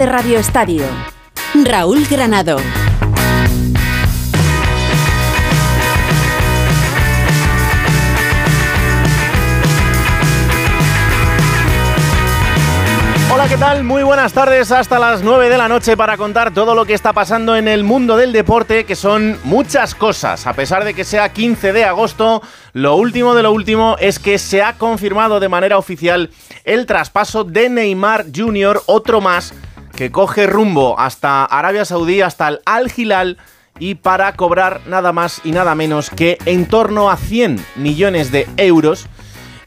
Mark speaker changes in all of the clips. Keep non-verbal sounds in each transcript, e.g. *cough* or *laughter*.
Speaker 1: de Radio Estadio. Raúl Granado.
Speaker 2: Hola, ¿qué tal? Muy buenas tardes, hasta las 9 de la noche para contar todo lo que está pasando en el mundo del deporte, que son muchas cosas. A pesar de que sea 15 de agosto, lo último de lo último es que se ha confirmado de manera oficial el traspaso de Neymar Jr., otro más, que coge rumbo hasta Arabia Saudí, hasta el Al Hilal y para cobrar nada más y nada menos que en torno a 100 millones de euros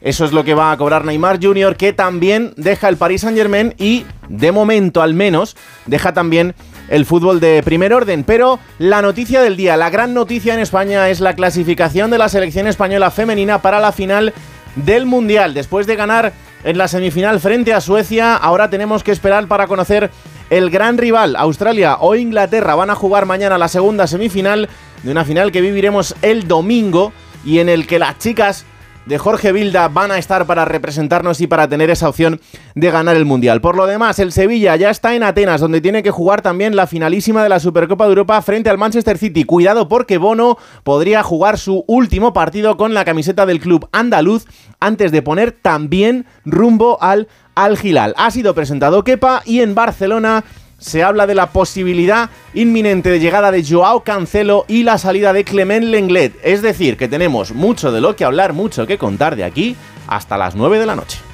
Speaker 2: eso es lo que va a cobrar Neymar Jr., que también deja el Paris Saint Germain y, de momento al menos, deja también el fútbol de primer orden. Pero la noticia del día, la gran noticia en España es la clasificación de la selección española femenina para la final del Mundial. Después de ganar en la semifinal frente a Suecia, ahora tenemos que esperar para conocer el gran rival. Australia o Inglaterra van a jugar mañana la segunda semifinal de una final que viviremos el domingo y en el que las chicas de Jorge Vilda van a estar para representarnos y para tener esa opción de ganar el Mundial. Por lo demás, el Sevilla ya está en Atenas, donde tiene que jugar también la finalísima de la Supercopa de Europa frente al Manchester City. Cuidado porque Bono podría jugar su último partido con la camiseta del club andaluz antes de poner también rumbo al Al Hilal. Ha sido presentado Kepa y en Barcelona se habla de la posibilidad inminente de llegada de Joao Cancelo y la salida de Clement Lenglet. Es decir, que tenemos mucho de lo que hablar, mucho que contar de aquí hasta las 9 de la noche.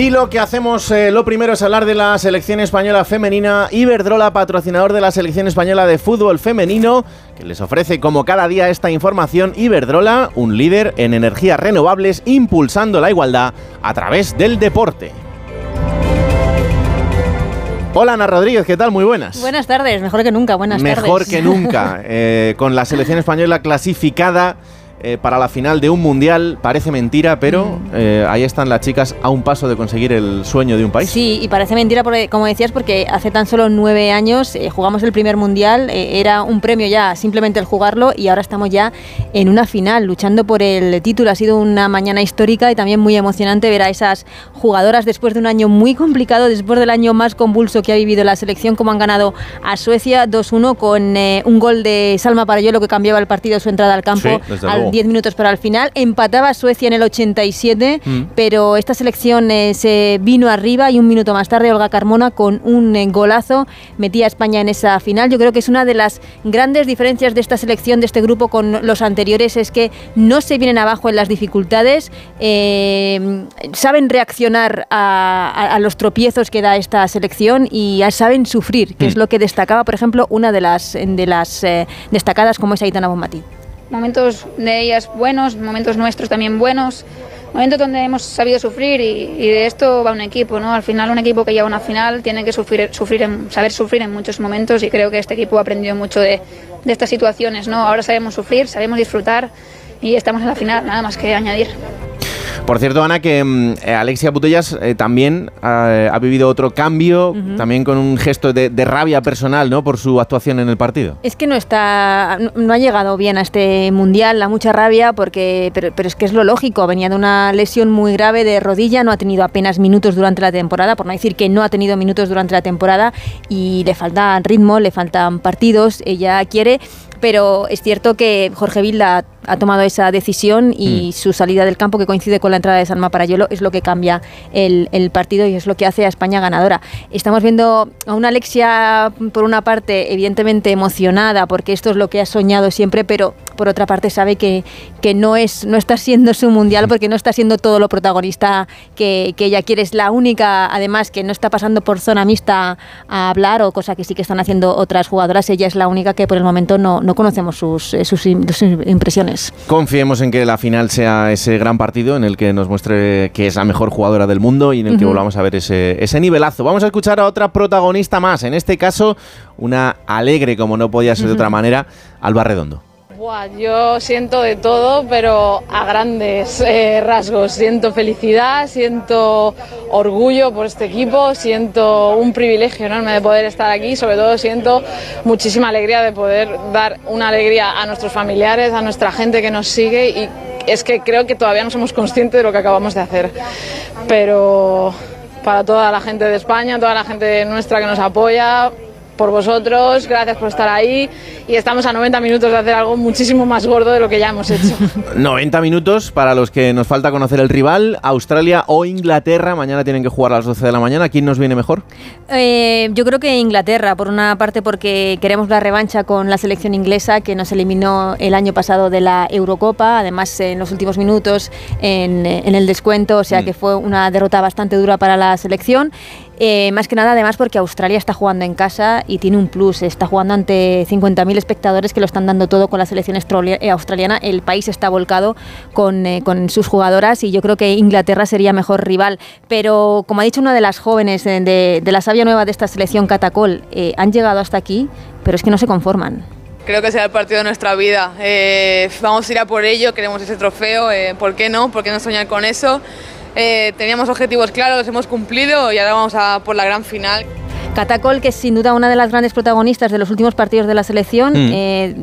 Speaker 2: Y lo que hacemos, eh, lo primero es hablar de la selección española femenina. Iberdrola, patrocinador de la selección española de fútbol femenino, que les ofrece como cada día esta información. Iberdrola, un líder en energías renovables, impulsando la igualdad a través del deporte. Hola Ana Rodríguez, ¿qué tal? Muy buenas.
Speaker 3: Buenas tardes, mejor que nunca, buenas
Speaker 2: Mejor
Speaker 3: tardes.
Speaker 2: Mejor que nunca, *laughs* eh, con la selección española clasificada eh, para la final de un mundial parece mentira, pero mm. eh, ahí están las chicas a un paso de conseguir el sueño de un país.
Speaker 3: Sí, y parece mentira, porque, como decías, porque hace tan solo nueve años eh, jugamos el primer mundial, era un premio ya simplemente el jugarlo y ahora estamos ya en una final, luchando por el título. Ha sido una mañana histórica y también muy emocionante ver a esas jugadoras después de un año muy complicado, después del año más convulso que ha vivido la selección, como han ganado a Suecia 2-1 con un gol de Salma Parayolo que cambiaba el partido su entrada al campo al 10 minutos para el final. Empataba Suecia en el 87, mm. pero esta selección eh, se vino arriba y un minuto más tarde Olga Carmona con un eh, golazo metía a España en esa final. Yo creo que es una de las grandes diferencias de esta selección, de este grupo con los anteriores, es que no se vienen abajo en las dificultades, eh, saben reaccionar a, los tropiezos que da esta selección y saben sufrir, que es mm. lo que destacaba, por ejemplo, una de las, de las destacadas como es Aitana Bonmatí
Speaker 4: momentos de ellas buenos, momentos nuestros también buenos, momentos donde hemos sabido sufrir y, de esto va un equipo, ¿no? Al final un equipo que lleva una final tiene que sufrir, sufrir saber sufrir en muchos momentos y creo que este equipo ha aprendido mucho de, de estas situaciones, ¿no? Ahora sabemos sufrir, sabemos disfrutar y estamos en la final, nada más que añadir.
Speaker 2: Por cierto, Ana, que mm, eh, Alexia Putellas eh, también eh, ha vivido otro cambio, también con un gesto de, rabia personal, ¿no? Por su actuación en el partido.
Speaker 3: Es que no está, no, ha llegado bien a este mundial, la mucha rabia, porque, pero, pero, es que es lo lógico. Venía de una lesión muy grave de rodilla, no ha tenido apenas minutos durante la temporada, por no decir que no ha tenido minutos durante la temporada y le faltan ritmo, le faltan partidos. Ella quiere pero es cierto que Jorge Vilda ha tomado esa decisión y mm. su salida del campo, que coincide con la entrada de Salma Parayolo, es lo que cambia el, partido y es lo que hace a España ganadora. Estamos viendo a una Alexia, por una parte, evidentemente emocionada, porque esto es lo que ha soñado siempre, pero por otra parte sabe que, que no, es, no está siendo su mundial, porque no está siendo todo lo protagonista que, que ella quiere. Es la única, además, que no está pasando por zona mixta a hablar, o cosa que sí que están haciendo otras jugadoras. Ella es la única que por el momento no no conocemos sus, eh, sus, impresiones.
Speaker 2: Confiemos en que la final sea ese gran partido en el que nos muestre que es la mejor jugadora del mundo y en el que volvamos a ver ese, ese nivelazo. Vamos a escuchar a otra protagonista más, en este caso una alegre, como no podía ser de otra manera, Alba Redondo
Speaker 5: yo siento de todo, pero a grandes eh, rasgos. Siento felicidad, siento orgullo por este equipo, siento un privilegio enorme de poder estar aquí, sobre todo siento muchísima alegría de poder dar una alegría a nuestros familiares, a nuestra gente que nos sigue y es que creo que todavía no somos conscientes de lo que acabamos de hacer. Pero para toda la gente de España, toda la gente nuestra que nos apoya, por vosotros, gracias por estar ahí y estamos a 90 minutos de hacer algo muchísimo más gordo de lo que ya hemos hecho. *laughs*
Speaker 2: 90 minutos para los que nos falta conocer el rival, Australia o Inglaterra, mañana tienen que jugar a las 12 de la mañana, ¿quién nos viene mejor?
Speaker 3: Eh, yo creo que Inglaterra, por una parte porque queremos la revancha con la selección inglesa que nos eliminó el año pasado de la Eurocopa, además en los últimos minutos en, el descuento, o sea mm. que fue una derrota bastante dura para la selección. Eh, más que nada, además, porque Australia está jugando en casa y tiene un plus. Está jugando ante 50.000 espectadores que lo están dando todo con la selección eh, australiana. El país está volcado con, eh, con sus jugadoras y yo creo que Inglaterra sería mejor rival. Pero, como ha dicho una de las jóvenes de, la sabia nueva de esta selección, Catacol, han llegado hasta aquí, pero es que no se conforman.
Speaker 5: Creo que será el partido de nuestra vida. vamos a ir a por ello, queremos ese trofeo. ¿Por qué no? ¿Por qué no soñar con eso? Eh, teníamos objetivos claros, los hemos cumplido y ahora vamos a por la gran final.
Speaker 3: Catacol, que es sin duda una de las grandes protagonistas de los últimos partidos de la selección, mm. eh,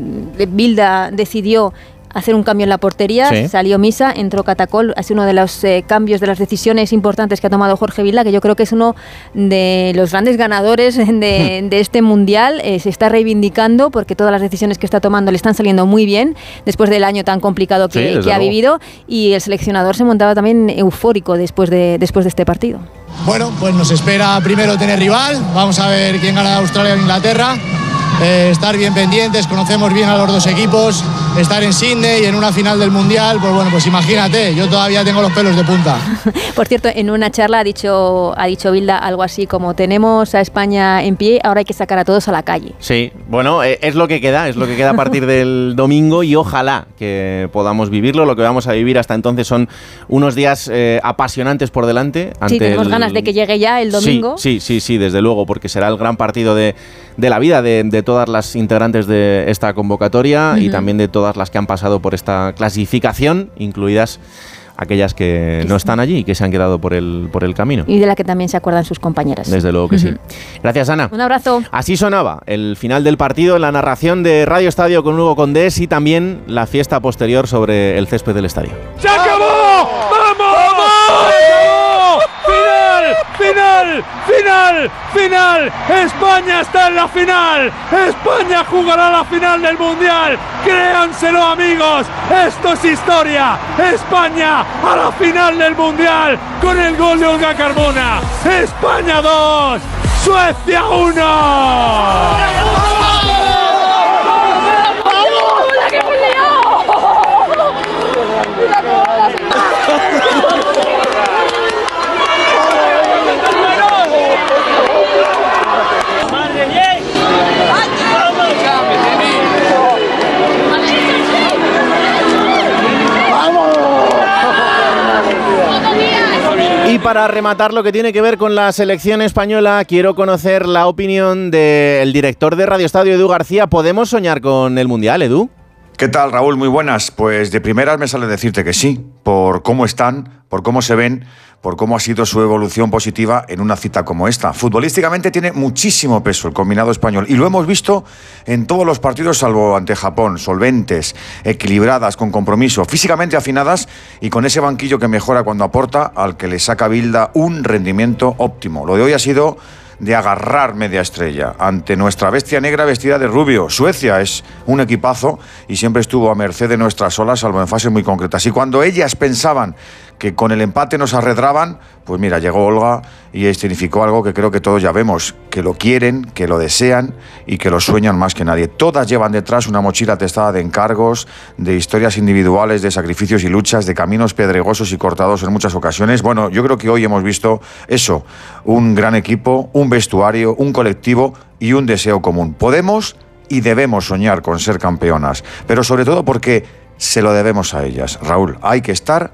Speaker 3: Bilda decidió hacer un cambio en la portería. Salió Misa, entró Catacol. Ha sido uno de los eh, cambios, de las decisiones importantes que ha tomado Jorge Vilda, que yo creo que es uno de los grandes ganadores *laughs* de, este mundial. Eh, se está reivindicando porque todas las decisiones que está tomando le están saliendo muy bien después del año tan complicado que, ha vivido. Y el seleccionador se montaba también eufórico después de, después de este partido.
Speaker 6: Bueno, pues nos espera primero tener rival. Vamos a ver quién gana Australia o Inglaterra. Eh, estar bien pendientes, conocemos bien a los dos equipos, estar en Sydney y en una final del Mundial, pues bueno, pues imagínate, yo todavía tengo los pelos de punta. *laughs*
Speaker 3: Por cierto, en una charla ha dicho, ha dicho Bilda algo así como tenemos a España en pie, ahora hay que sacar a todos a la calle.
Speaker 2: Sí, bueno, eh, es lo que queda, es lo que queda a partir *laughs* del domingo y ojalá que podamos vivirlo. Lo que vamos a vivir hasta entonces son unos días eh, apasionantes por delante.
Speaker 3: sí, tenemos ganas de que llegue ya el domingo.
Speaker 2: Sí, sí, sí, desde luego, porque será el gran partido de, la vida de, de todas las integrantes de esta convocatoria y también de todas las que han pasado por esta clasificación, incluidas aquellas que no están allí y que se han quedado por el, por el camino.
Speaker 3: Y de la que también se acuerdan sus compañeras.
Speaker 2: Desde luego que sí. Gracias, Ana.
Speaker 3: Un abrazo.
Speaker 2: Así sonaba el final del partido, la narración de Radio Estadio con Hugo Condés y también la fiesta posterior sobre el césped del estadio.
Speaker 7: ¡Se acabó! ¡Vamos! Final, final, final. España está en la final. España jugará la final del Mundial. Créanselo amigos, esto es historia. España a la final del Mundial con el gol de Olga Carmona. España 2, Suecia 1.
Speaker 2: Para rematar lo que tiene que ver con la selección española, quiero conocer la opinión del director de Radio Estadio, Edu García. ¿Podemos soñar con el Mundial, Edu?
Speaker 8: ¿Qué tal, Raúl? Muy buenas. Pues de primeras me sale decirte que sí, por cómo están, por cómo se ven por cómo ha sido su evolución positiva en una cita como esta. Futbolísticamente tiene muchísimo peso el combinado español y lo hemos visto en todos los partidos salvo ante Japón, solventes, equilibradas, con compromiso, físicamente afinadas y con ese banquillo que mejora cuando aporta al que le saca Bilda un rendimiento óptimo. Lo de hoy ha sido de agarrar media estrella ante nuestra bestia negra vestida de rubio. Suecia es un equipazo y siempre estuvo a merced de nuestras olas, salvo en fases muy concretas. Y cuando ellas pensaban que con el empate nos arredraban, pues mira, llegó Olga y escenificó algo que creo que todos ya vemos, que lo quieren, que lo desean y que lo sueñan más que nadie. Todas llevan detrás una mochila testada de encargos, de historias individuales, de sacrificios y luchas, de caminos pedregosos y cortados en muchas ocasiones. Bueno, yo creo que hoy hemos visto eso, un gran equipo, un vestuario, un colectivo y un deseo común. Podemos y debemos soñar con ser campeonas, pero sobre todo porque se lo debemos a ellas. Raúl, hay que estar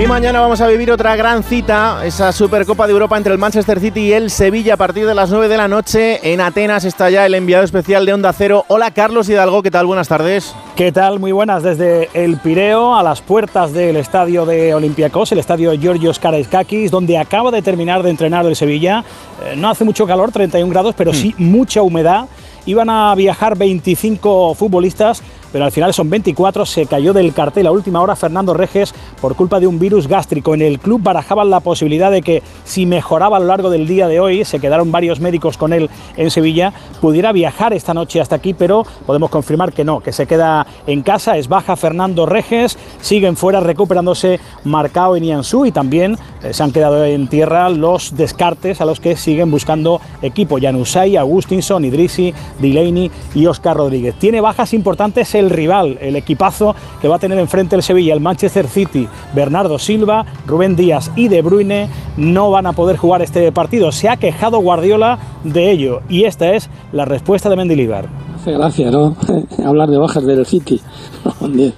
Speaker 2: Y mañana vamos a vivir otra gran cita, esa Supercopa de Europa entre el Manchester City y el Sevilla a partir de las 9 de la noche. En Atenas está ya el enviado especial de Onda Cero. Hola Carlos Hidalgo, ¿qué tal? Buenas tardes.
Speaker 9: ¿Qué tal? Muy buenas. Desde el Pireo a las puertas del estadio de Olympiacos, el estadio Georgios Karaiskakis, donde acaba de terminar de entrenar el Sevilla. Eh, no hace mucho calor, 31 grados, pero sí mucha humedad. Iban a viajar 25 futbolistas pero al final son 24. Se cayó del cartel a última hora Fernando Reges por culpa de un virus gástrico. En el club barajaban la posibilidad de que si mejoraba a lo largo del día de hoy, se quedaron varios médicos con él en Sevilla, pudiera viajar esta noche hasta aquí, pero podemos confirmar que no, que se queda en casa. Es baja Fernando Reges, siguen fuera recuperándose Marcao y Nianzú y también eh, se han quedado en tierra los descartes a los que siguen buscando equipo. Janusay, Agustinson, Idrisi, Delaney y Oscar Rodríguez. Tiene bajas importantes el rival, el equipazo que va a tener enfrente el Sevilla, el Manchester City, Bernardo Silva, Rubén Díaz y De Bruyne no van a poder jugar este partido. Se ha quejado Guardiola de ello y esta es la respuesta de Mendilibar.
Speaker 10: Hace gracia, ¿no? *laughs* Hablar de bajas del City. *laughs*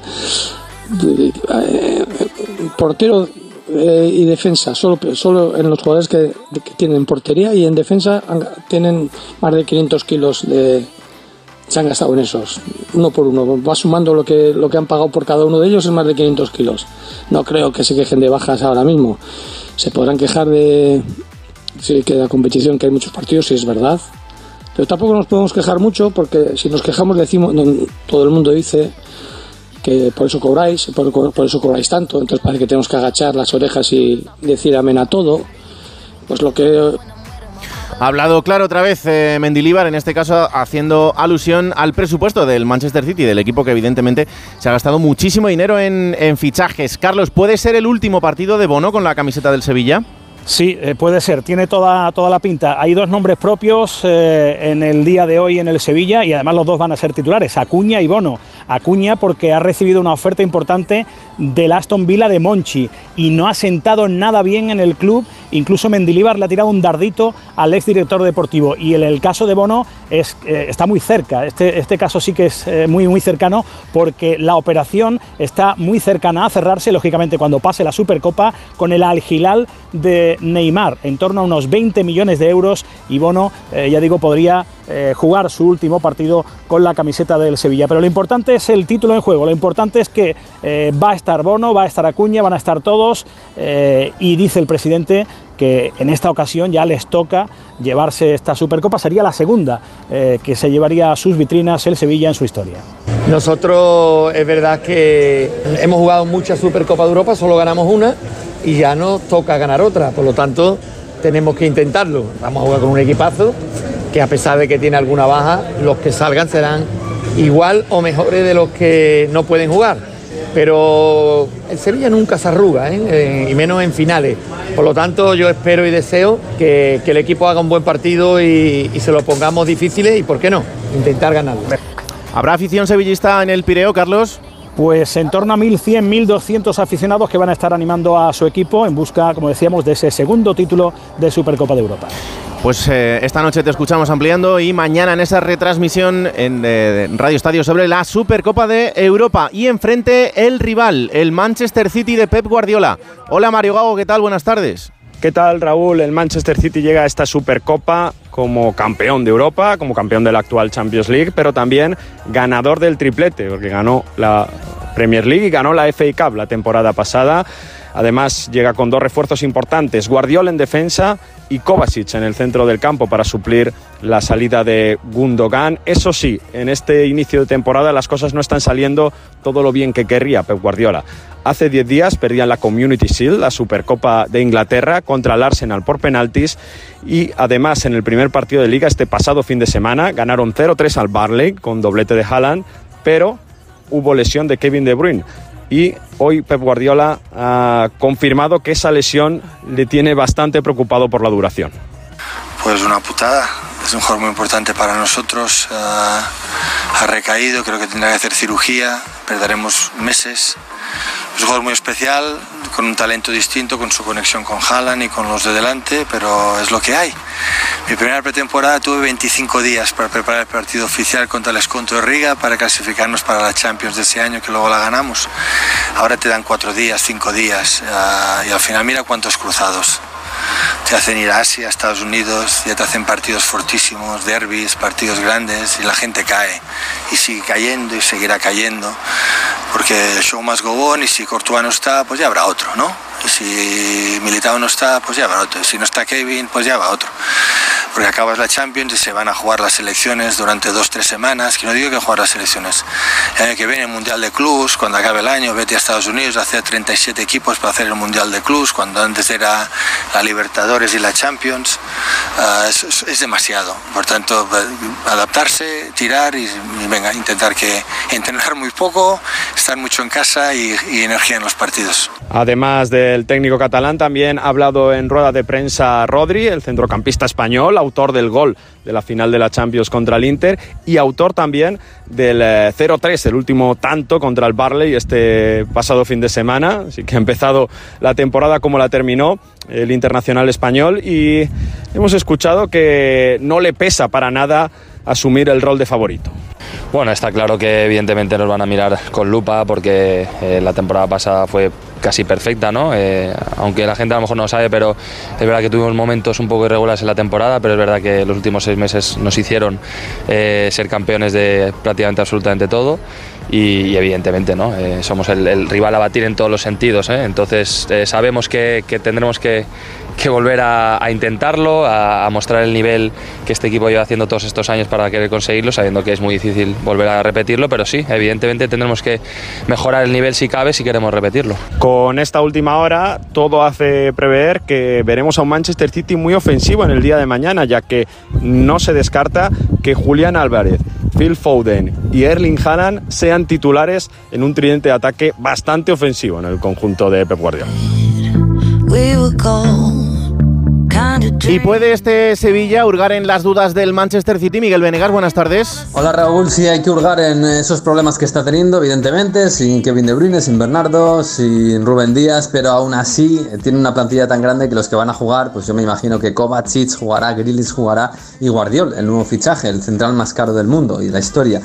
Speaker 10: Portero eh, y defensa, solo, solo en los jugadores que, que, tienen portería y en defensa tienen más de 500 kilos de, se han gastado en esos, uno por uno. Va sumando lo que, lo que han pagado por cada uno de ellos, es más de 500 kilos. No creo que se quejen de bajas ahora mismo. Se podrán quejar de la competición, que hay muchos partidos, sí es verdad. Pero tampoco nos podemos quejar mucho porque si nos quejamos decimos, todo el mundo dice que por eso cobráis, por, por eso cobráis tanto, entonces parece que tenemos que agachar las orejas y decir amén a todo. Pues lo que
Speaker 2: ha hablado claro otra vez eh, Mendilíbar, en este caso haciendo alusión al presupuesto del Manchester City, del equipo que evidentemente se ha gastado muchísimo dinero en, en fichajes. Carlos, ¿puede ser el último partido de Bono con la camiseta del Sevilla?
Speaker 9: Sí, eh, puede ser, tiene toda, toda la pinta. Hay dos nombres propios eh, en el día de hoy en el Sevilla y además los dos van a ser titulares, Acuña y Bono. Acuña porque ha recibido una oferta importante del Aston Villa de Monchi y no ha sentado nada bien en el club. Incluso Mendilibar le ha tirado un dardito al ex director deportivo y el, el caso de Bono es, eh, está muy cerca. Este, este caso sí que es muy, muy cercano porque la operación está muy cercana a cerrarse, lógicamente cuando pase la Supercopa, con el Algilal de Neymar, en torno a unos 20 millones de euros. Y Bono, eh, ya digo, podría eh, jugar su último partido con la camiseta del Sevilla. Pero lo importante es el título en juego, lo importante es que eh, va a estar Bono, va a estar Acuña, van a estar todos. Y dice el presidente que en esta ocasión ya les toca llevarse esta Supercopa, sería la segunda que se llevaría a sus vitrinas el Sevilla en su historia.
Speaker 11: Nosotros es verdad que hemos jugado muchas Supercopas de Europa, solo ganamos una y ya nos toca ganar otra. Por lo tanto, tenemos que intentarlo. Vamos a jugar con un equipazo que a pesar de que tiene alguna baja, los que salgan serán igual o mejores de los que no pueden jugar. Pero el Sevilla nunca se arruga, ¿eh? y menos en finales. Por lo tanto, yo espero y deseo que, el equipo haga un buen partido y, y se lo pongamos difíciles y, ¿por qué no?, intentar ganarlo.
Speaker 2: ¿Habrá afición sevillista en el Pireo, Carlos?
Speaker 9: Pues en torno a 1.100, 1.200 aficionados que van a estar animando a su equipo en busca, como decíamos, de ese segundo título de Supercopa de Europa.
Speaker 2: Pues eh, esta noche te escuchamos ampliando y mañana en esa retransmisión en eh, Radio Estadio sobre la Supercopa de Europa. Y enfrente el rival, el Manchester City de Pep Guardiola. Hola Mario Gago, ¿qué tal? Buenas tardes.
Speaker 12: ¿Qué tal, Raúl? El Manchester City llega a esta Supercopa como campeón de Europa, como campeón de la actual Champions League, pero también ganador del triplete, porque ganó la Premier League y ganó la FA Cup la temporada pasada. Además, llega con dos refuerzos importantes, Guardiola en defensa y Kovacic en el centro del campo para suplir la salida de Gundogan. Eso sí, en este inicio de temporada las cosas no están saliendo todo lo bien que querría Pep Guardiola. Hace 10 días perdían la Community Shield, la Supercopa de Inglaterra, contra el Arsenal por penaltis y además en el primer partido de liga este pasado fin de semana ganaron 0-3 al Barley con doblete de Haaland, pero hubo lesión de Kevin De Bruyne. Y hoy Pep Guardiola ha confirmado que esa lesión le tiene bastante preocupado por la duración.
Speaker 13: Pues una putada, es un jugador muy importante para nosotros, ha recaído, creo que tendrá que hacer cirugía, perderemos meses. Es un jugador muy especial, con un talento distinto, con su conexión con Haaland y con los de delante, pero es lo que hay. Mi primera pretemporada tuve 25 días para preparar el partido oficial contra el Esconto de Riga para clasificarnos para la Champions de ese año que luego la ganamos. Ahora te dan cuatro días, cinco días uh, y al final mira cuántos cruzados te hacen ir a Asia, a Estados Unidos, ya te hacen partidos fortísimos, derbis, partidos grandes y la gente cae y sigue cayendo y seguirá cayendo porque el show más go on y si Courtois no está, pues ya habrá otro, ¿no? Si Militao no está, pues ya habrá otro. Si no está Kevin, pues ya va otro. Porque acabas la Champions y se van a jugar las elecciones durante dos, tres semanas, que no digo que jugar las elecciones. El año que viene el Mundial de Clubs, cuando acabe el año, vete a Estados Unidos a hacer 37 equipos para hacer el Mundial de Clubs, cuando antes era la Libertadores y la Champions. Uh, es, demasiado. Por tanto, adaptarse, tirar y, y, venga, intentar que *laughs* entrenar muy poco, estar mucho en casa y, y energía en los partidos.
Speaker 12: Además del técnico catalán, también ha hablado en rueda de prensa Rodri, el centrocampista español, autor del gol de la final de la Champions contra el Inter y autor también del 0-3, el último tanto contra el Barley este pasado fin de semana. Así que ha empezado la temporada como la terminó el internacional español y hemos escuchado que no le pesa para nada asumir el rol de favorito.
Speaker 14: Bueno, está claro que evidentemente nos van a mirar con lupa porque eh, la temporada pasada fue casi perfecta, ¿no? Eh, aunque la gente a lo mejor no lo sabe, pero es verdad que tuvimos momentos un poco irregulares en la temporada, pero es verdad que los últimos seis meses nos hicieron eh, ser campeones de prácticamente absolutamente todo. Y, evidentemente ¿no? Eh, somos el, rival a batir en todos los sentidos. ¿eh? Entonces sabemos que, tendremos que, volver a, a intentarlo, a, a, mostrar el nivel que este equipo lleva haciendo todos estos años para querer conseguirlo, sabiendo que es muy difícil volver a repetirlo, pero sí, evidentemente tendremos que mejorar el nivel si cabe si queremos repetirlo.
Speaker 12: Con esta última hora, todo hace prever que veremos a un Manchester City muy ofensivo en el día de mañana, ya que no se descarta que Julián Álvarez, Phil Foden y Erling Haaland sean titulares en un tridente de ataque bastante ofensivo en el conjunto de Pep Guardiola.
Speaker 2: ¿Y puede este Sevilla hurgar en las dudas del Manchester City? Miguel Venegas, buenas tardes.
Speaker 15: Hola Raúl, sí hay que hurgar en esos problemas que está teniendo, evidentemente, sin Kevin De Bruyne, sin Bernardo, sin Rubén Díaz, pero aún así tiene una plantilla tan grande que los que van a jugar, pues yo me imagino que Kovacic jugará, Grilis jugará y Guardiol, el nuevo fichaje, el central más caro del mundo y la historia.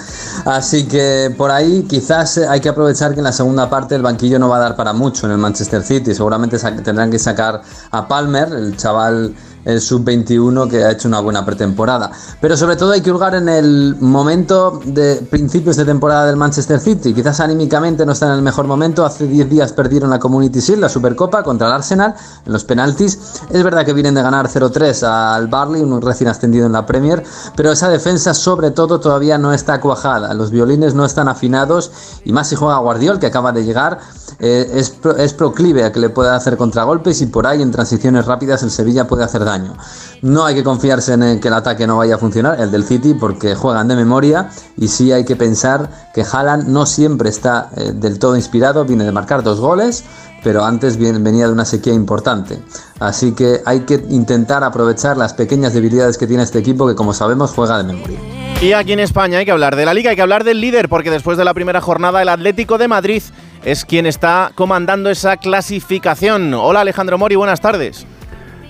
Speaker 15: Así que por ahí quizás hay que aprovechar que en la segunda parte el banquillo no va a dar para mucho en el Manchester City, seguramente tendrán que sacar a Palmer, el chaval al el sub-21 que ha hecho una buena pretemporada. Pero sobre todo hay que hurgar en el momento de principios de temporada del Manchester City. Quizás anímicamente no está en el mejor momento. Hace 10 días perdieron la Community Shield, la Supercopa, contra el Arsenal en los penaltis. Es verdad que vienen de ganar 0-3 al Barley, un recién ascendido en la Premier, pero esa defensa sobre todo todavía no está cuajada. Los violines no están afinados y más si juega Guardiol, que acaba de llegar. Eh, es, pro, es proclive a que le pueda hacer contragolpes y por ahí en transiciones rápidas el Sevilla puede hacer daño. No hay que confiarse en que el ataque no vaya a funcionar, el del City, porque juegan de memoria y sí hay que pensar que Haaland no siempre está eh, del todo inspirado, viene de marcar dos goles, pero antes venía de una sequía importante. Así que hay que intentar aprovechar las pequeñas debilidades que tiene este equipo que como sabemos juega de memoria.
Speaker 2: Y aquí en España hay que hablar de la liga, hay que hablar del líder, porque después de la primera jornada el Atlético de Madrid es quien está comandando esa clasificación. Hola Alejandro Mori, buenas tardes.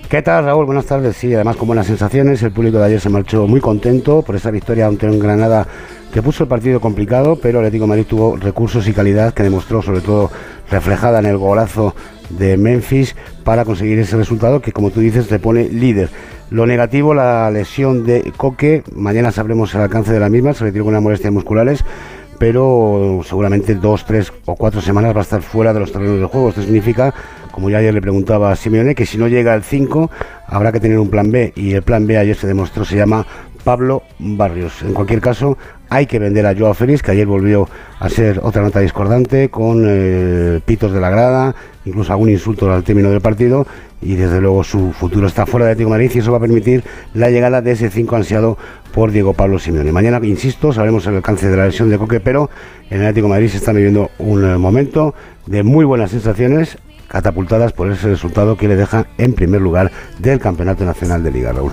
Speaker 16: ¿Qué tal, Raúl? Buenas tardes. Sí, además con buenas sensaciones. El público de ayer se marchó muy contento por esa victoria ante un Granada que puso el partido complicado, pero Atlético de Madrid tuvo recursos y calidad que demostró, sobre todo reflejada en el golazo de Memphis, para conseguir ese resultado que, como tú dices, te pone líder. Lo negativo, la lesión de Coque. Mañana sabremos el alcance de la misma. Se retiró con unas molestias musculares pero seguramente dos, tres o cuatro semanas va a estar fuera de los terrenos de juego. Esto significa, como ya ayer le preguntaba a Simeone, que si no llega al 5 habrá que tener un plan B y el plan B ayer se demostró se llama Pablo Barrios. En cualquier caso, hay que vender a Joao Félix, que ayer volvió a ser otra nota discordante, con eh, pitos de la grada, incluso algún insulto al término del partido, y desde luego su futuro está fuera de Atlético Madrid y eso va a permitir la llegada de ese 5 ansiado por Diego Pablo Simeone. Mañana, insisto, sabremos el alcance de la lesión de Coque, pero en el Atlético Madrid se está viviendo un eh, momento de muy buenas sensaciones catapultadas por ese resultado que le deja en primer lugar del Campeonato Nacional de Liga, Raúl.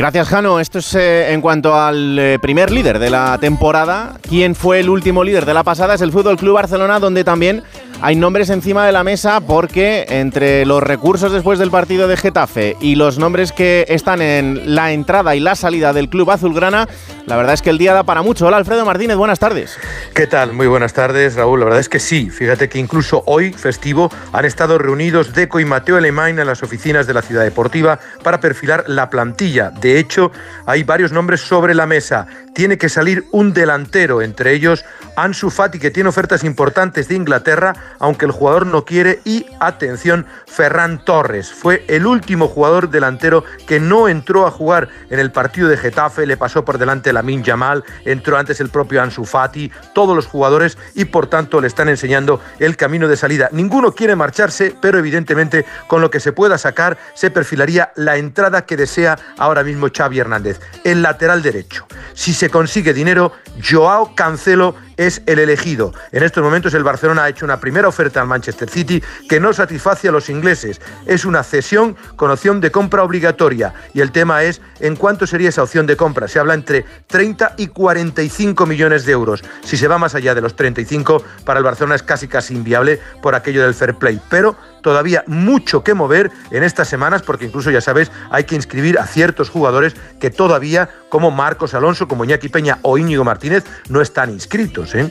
Speaker 2: Gracias, Jano. Esto es eh, en cuanto al eh, primer líder de la temporada. ¿Quién fue el último líder de la pasada? Es el Fútbol Club Barcelona, donde también hay nombres encima de la mesa porque entre los recursos después del partido de Getafe y los nombres que están en la entrada y la salida del club azulgrana, la verdad es que el día da para mucho. Hola Alfredo Martínez, buenas tardes.
Speaker 17: ¿Qué tal? Muy buenas tardes, Raúl. La verdad es que sí. Fíjate que incluso hoy, festivo, han estado reunidos Deco y Mateo Alemán en las oficinas de la Ciudad Deportiva para perfilar la plantilla. De hecho, hay varios nombres sobre la mesa. Tiene que salir un delantero, entre ellos Ansu Fati, que tiene ofertas importantes de Inglaterra, aunque el jugador no quiere. Y atención, Ferran Torres. Fue el último jugador delantero que no entró a jugar en el partido de Getafe. Le pasó por delante Lamin Yamal, entró antes el propio Ansu Fati, todos los jugadores y por tanto le están enseñando el camino de salida. Ninguno quiere marcharse, pero evidentemente con lo que se pueda sacar se perfilaría la entrada que desea ahora mismo Xavi Hernández, el lateral derecho. Si se consigue dinero, Joao Cancelo es el elegido. En estos momentos el Barcelona ha hecho una primera oferta al Manchester City que no satisface a los ingleses. Es una cesión con opción de compra obligatoria y el tema es en cuánto sería esa opción de compra. Se habla entre 30 y 45 millones de euros. Si se va más allá de los 35, para el Barcelona es casi casi inviable por aquello del fair play. Pero todavía mucho que mover en estas semanas, porque incluso ya sabes, hay que inscribir a ciertos jugadores que todavía, como Marcos Alonso, como Iñaki Peña o Íñigo Martínez, no están inscritos. ¿Eh?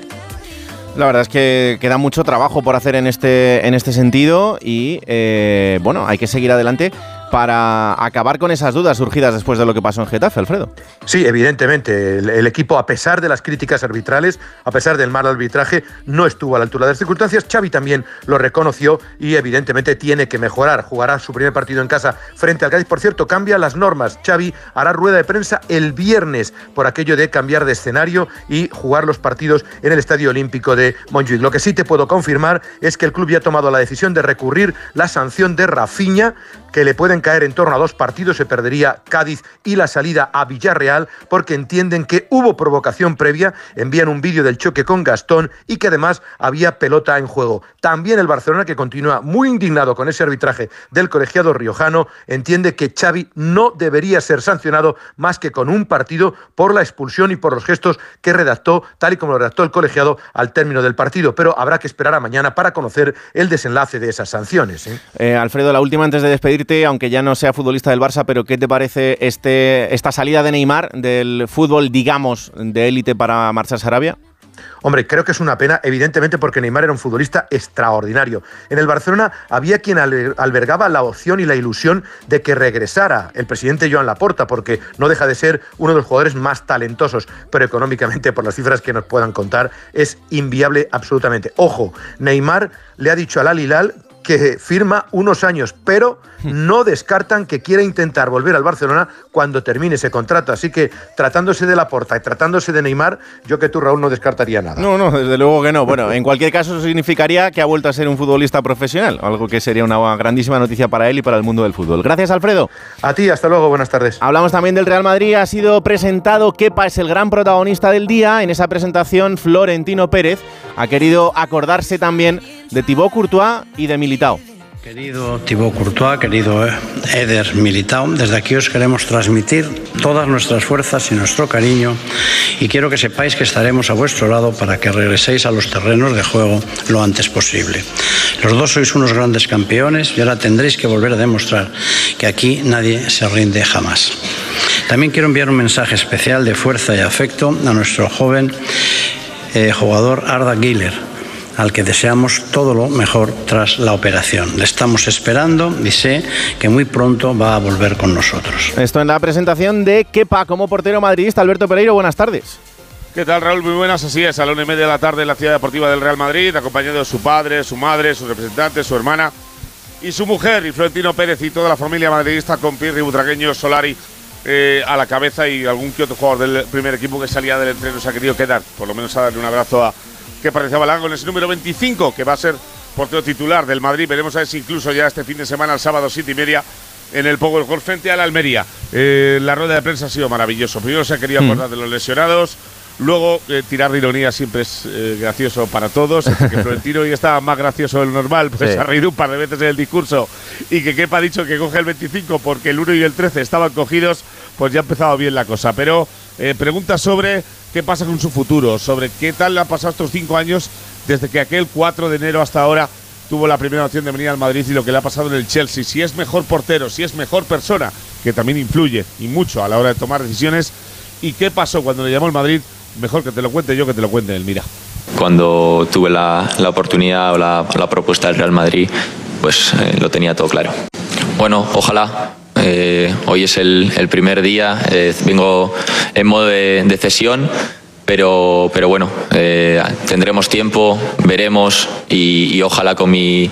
Speaker 2: La verdad es que queda mucho trabajo por hacer en este, en este sentido y eh, bueno, hay que seguir adelante para acabar con esas dudas surgidas después de lo que pasó en Getafe, Alfredo.
Speaker 17: Sí, evidentemente. El, equipo, a pesar de las críticas arbitrales, a pesar del mal arbitraje, no estuvo a la altura de las circunstancias. Xavi también lo reconoció y evidentemente tiene que mejorar. Jugará su primer partido en casa frente al Cádiz. Por cierto, cambia las normas. Xavi hará rueda de prensa el viernes por aquello de cambiar de escenario y jugar los partidos en el Estadio Olímpico de Montjuic. Lo que sí te puedo confirmar es que el club ya ha tomado la decisión de recurrir la sanción de Rafiña que le pueden caer en torno a dos partidos, se perdería Cádiz y la salida a Villarreal, porque entienden que hubo provocación previa, envían un vídeo del choque con Gastón y que además había pelota en juego. También el Barcelona, que continúa muy indignado con ese arbitraje del colegiado riojano, entiende que Xavi no debería ser sancionado más que con un partido por la expulsión y por los gestos que redactó, tal y como lo redactó el colegiado al término del partido. Pero habrá que esperar a mañana para conocer el desenlace de esas sanciones.
Speaker 2: ¿eh? Eh, Alfredo, la última antes de despedir aunque ya no sea futbolista del Barça, pero ¿qué te parece este, esta salida de Neymar del fútbol, digamos, de élite para marcharse a Arabia?
Speaker 17: Hombre, creo que es una pena, evidentemente, porque Neymar era un futbolista extraordinario. En el Barcelona había quien albergaba la opción y la ilusión de que regresara el presidente Joan Laporta, porque no deja de ser uno de los jugadores más talentosos, pero económicamente, por las cifras que nos puedan contar, es inviable absolutamente. Ojo, Neymar le ha dicho al Al Hilal que firma unos años, pero no descartan que quiera intentar volver al Barcelona cuando termine ese contrato. Así que tratándose de Laporta y tratándose de Neymar, yo que tú, Raúl, no descartaría nada.
Speaker 2: No, no, desde luego que no. Bueno, en cualquier caso eso significaría que ha vuelto a ser un futbolista profesional, algo que sería una grandísima noticia para él y para el mundo del fútbol. Gracias, Alfredo.
Speaker 17: A ti, hasta luego, buenas tardes.
Speaker 2: Hablamos también del Real Madrid, ha sido presentado Kepa es el gran protagonista del día. En esa presentación, Florentino Pérez ha querido acordarse también de Thibaut Courtois y de Militao.
Speaker 18: Querido Thibaut Courtois, querido Eder Militao, desde aquí os queremos transmitir todas nuestras fuerzas y nuestro cariño y quiero que sepáis que estaremos a vuestro lado para que regreséis a los terrenos de juego lo antes posible. Los dos sois unos grandes campeones y ahora tendréis que volver a demostrar que aquí nadie se rinde jamás. También quiero enviar un mensaje especial de fuerza y afecto a nuestro joven eh, jugador Arda Güler al que deseamos todo lo mejor tras la operación. Le estamos esperando y sé que muy pronto va a volver con nosotros.
Speaker 2: Esto en la presentación de Kepa como portero madridista. Alberto Pereiro, buenas tardes.
Speaker 19: ¿Qué tal, Raúl? Muy buenas. Así es, a la una y media de la tarde en la ciudad deportiva del Real Madrid, acompañado de su padre, su madre, su representante, su hermana y su mujer, y Florentino Pérez y toda la familia madridista con Pirri, Butragueño, Solari eh, a la cabeza y algún que otro jugador del primer equipo que salía del entreno se ha querido quedar, por lo menos a darle un abrazo a que parecía Balago en ese número 25, que va a ser portero titular del Madrid. Veremos a ver si incluso ya este fin de semana, el sábado, siete y media, en el Pogo Gol frente a la Almería. Eh, la rueda de prensa ha sido maravilloso. Primero se ha querido
Speaker 2: Mm.
Speaker 19: acordar de los lesionados. Luego, eh, tirar de ironía siempre es eh, gracioso para todos. Así que Florentino hoy estaba más gracioso del normal, pues
Speaker 2: Sí.
Speaker 19: ha reído un par de veces en el discurso. Y que Kepa ha dicho que coge el 25 porque el 1 y el 13 estaban cogidos, pues ya ha empezado bien la cosa. Pero eh, pregunta sobre qué pasa con su futuro, sobre qué tal le han pasado estos cinco años desde que aquel 4 de enero hasta ahora tuvo la primera opción de venir al Madrid y lo que le ha pasado en el Chelsea. Si es mejor portero, si es mejor persona, que también influye y mucho a la hora de tomar decisiones. ¿Y qué pasó cuando le llamó el Madrid? Mejor que te lo cuente yo que te lo cuente él, mira.
Speaker 20: Cuando tuve la, oportunidad o la, la propuesta del Real Madrid, pues eh, lo tenía todo claro. Bueno, ojalá. Eh, hoy es el, el primer día, eh, vengo en modo de, de cesión, pero, pero bueno, eh, tendremos tiempo, veremos y, y ojalá con mi,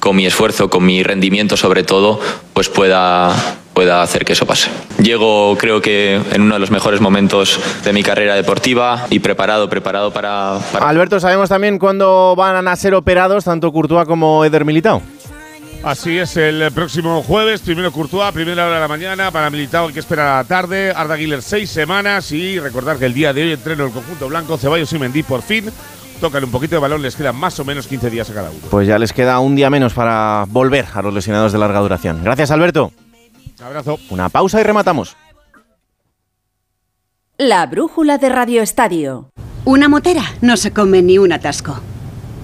Speaker 20: con mi esfuerzo, con mi rendimiento sobre todo, pues pueda, pueda hacer que eso pase. Llego creo que en uno de los mejores momentos de mi carrera deportiva y preparado, preparado para... para-
Speaker 2: Alberto, sabemos también cuándo van a ser operados tanto Courtois como Eder Militao.
Speaker 19: Así es, el próximo jueves, primero Courtois, primera hora de la mañana, para Militao hay que esperar a la tarde, Arda Güler seis semanas y recordar que el día de hoy entreno el conjunto blanco, Ceballos y Mendy por fin tocan un poquito de balón, les quedan más o menos 15 días a cada uno.
Speaker 2: Pues ya les queda un día menos para volver a los lesionados de larga duración. Gracias, Alberto.
Speaker 19: Abrazo.
Speaker 2: Una pausa y rematamos.
Speaker 21: La brújula de Radio Estadio. Una motera no se come ni un atasco.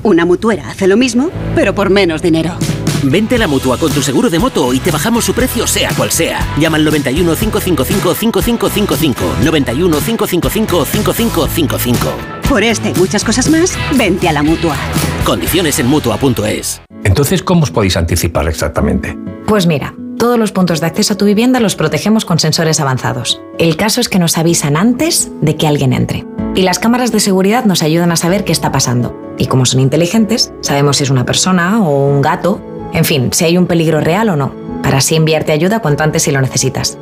Speaker 21: Una mutuera hace lo mismo, pero por menos dinero.
Speaker 22: Vente a la mutua con tu seguro de moto y te bajamos su precio, sea cual sea. Llama al 91 555 5555. 91 555 5555.
Speaker 21: Por este y muchas cosas más, vente a la mutua.
Speaker 22: Condiciones en mutua.es.
Speaker 23: Entonces, ¿cómo os podéis anticipar exactamente?
Speaker 24: Pues mira, todos los puntos de acceso a tu vivienda los protegemos con sensores avanzados. El caso es que nos avisan antes de que alguien entre. Y las cámaras de seguridad nos ayudan a saber qué está pasando. Y como son inteligentes, sabemos si es una persona o un gato, en fin, si hay un peligro real o no, para así enviarte ayuda cuanto antes si lo necesitas.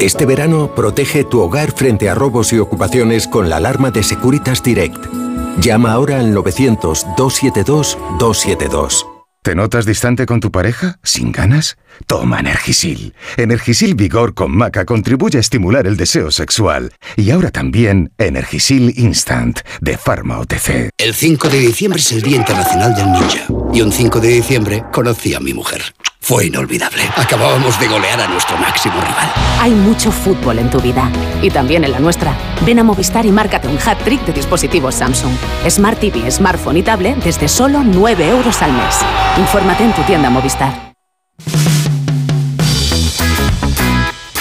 Speaker 25: Este verano protege tu hogar frente a robos y ocupaciones con la alarma de Securitas Direct. Llama ahora al 900-272-272.
Speaker 26: ¿Te notas distante con tu pareja? ¿Sin ganas? Toma Energisil. Energisil Vigor con Maca contribuye a estimular el deseo sexual. Y ahora también Energisil Instant de Pharma OTC.
Speaker 27: El 5 de diciembre es el Día Internacional del Ninja. Y un 5 de diciembre conocí a mi mujer. Fue inolvidable. Acabábamos de golear a nuestro máximo rival.
Speaker 28: Hay mucho fútbol en tu vida y también en la nuestra. Ven a Movistar y márcate un hat-trick de dispositivos Samsung. Smart TV, smartphone y tablet desde solo 9 euros al mes. Infórmate en tu tienda Movistar.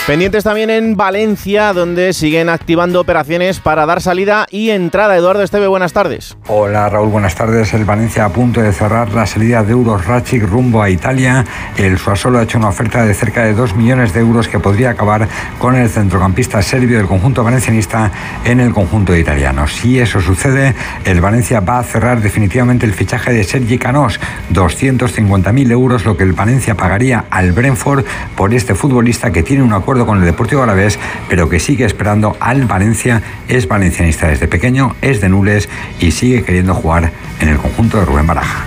Speaker 2: Pendientes también en Valencia, donde siguen activando operaciones para dar salida y entrada. Eduardo Esteve, buenas tardes.
Speaker 29: Hola Raúl, buenas tardes. El Valencia a punto de cerrar la salida de Euros Rachic rumbo a Italia. El Suasolo ha hecho una oferta de cerca de 2 millones de euros que podría acabar con el centrocampista serbio del conjunto valencianista en el conjunto italiano. Si eso sucede, el Valencia va a cerrar definitivamente el fichaje de Sergi Canós, 250.000 euros, lo que el Valencia pagaría al Brentford por este futbolista que tiene un acuerdo con el Deportivo Alavés, pero que sigue esperando al Valencia. Es valencianista desde pequeño, es de Nules y sigue queriendo jugar en el conjunto de Rubén Baraja.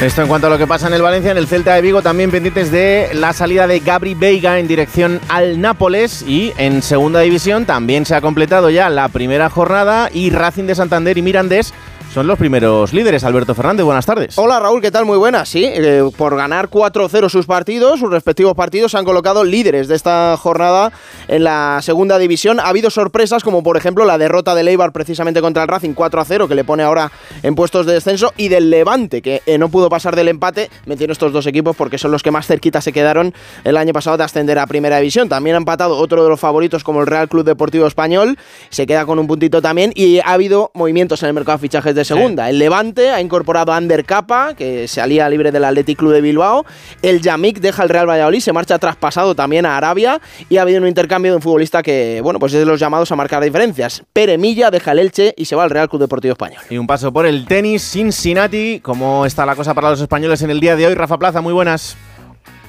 Speaker 2: Esto en cuanto a lo que pasa en el Valencia, en el Celta de Vigo también pendientes de la salida de Gabri Veiga en dirección al Nápoles y en segunda división también se ha completado ya la primera jornada y Racing de Santander y Mirandés son los primeros líderes. Alberto Fernández, buenas tardes.
Speaker 30: Hola Raúl, ¿qué tal? Muy buenas. Sí, eh, por ganar 4-0 sus partidos, sus respectivos partidos, se han colocado líderes de esta jornada en la segunda división. Ha habido sorpresas como por ejemplo la derrota del Eibar precisamente contra el Racing 4-0 que le pone ahora en puestos de descenso y del Levante que eh, no pudo pasar del empate. Menciono estos dos equipos porque son los que más cerquita se quedaron el año pasado de ascender a primera división. También ha empatado otro de los favoritos como el Real Club Deportivo Español, se queda con un puntito también y ha habido movimientos en el mercado de fichajes de segunda. El Levante ha incorporado a Ander Capa, que se alía libre del Athletic Club de Bilbao. El Yamik deja el Real Valladolid, se marcha traspasado también a Arabia. Y ha habido un intercambio de un futbolista que, bueno, pues es de los llamados a marcar diferencias. Pere Milla deja el Elche y se va al Real Club Deportivo Español.
Speaker 2: Y un paso por el tenis Cincinnati. ¿Cómo está la cosa para los españoles en el día de hoy? Rafa Plaza, muy buenas.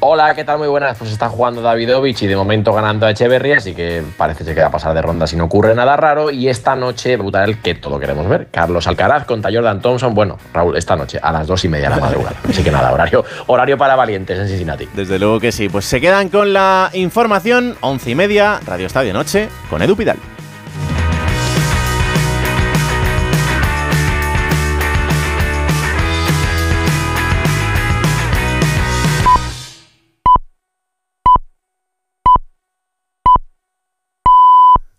Speaker 31: Hola, ¿qué tal? Muy buenas. Pues está jugando Davidovich y de momento ganando a Echeverry, así que parece que va a pasar de ronda si no ocurre nada raro. Y esta noche debutará el que todo queremos ver. Carlos Alcaraz contra Jordan Thompson. Bueno, Raúl, esta noche a las dos y media de la madrugada. Así que nada, horario, horario para valientes en Cincinnati.
Speaker 2: Desde luego que sí. Pues se quedan con la información. Once y media, Radio Estadio Noche, con Edu Pidal.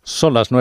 Speaker 32: Son las nueve.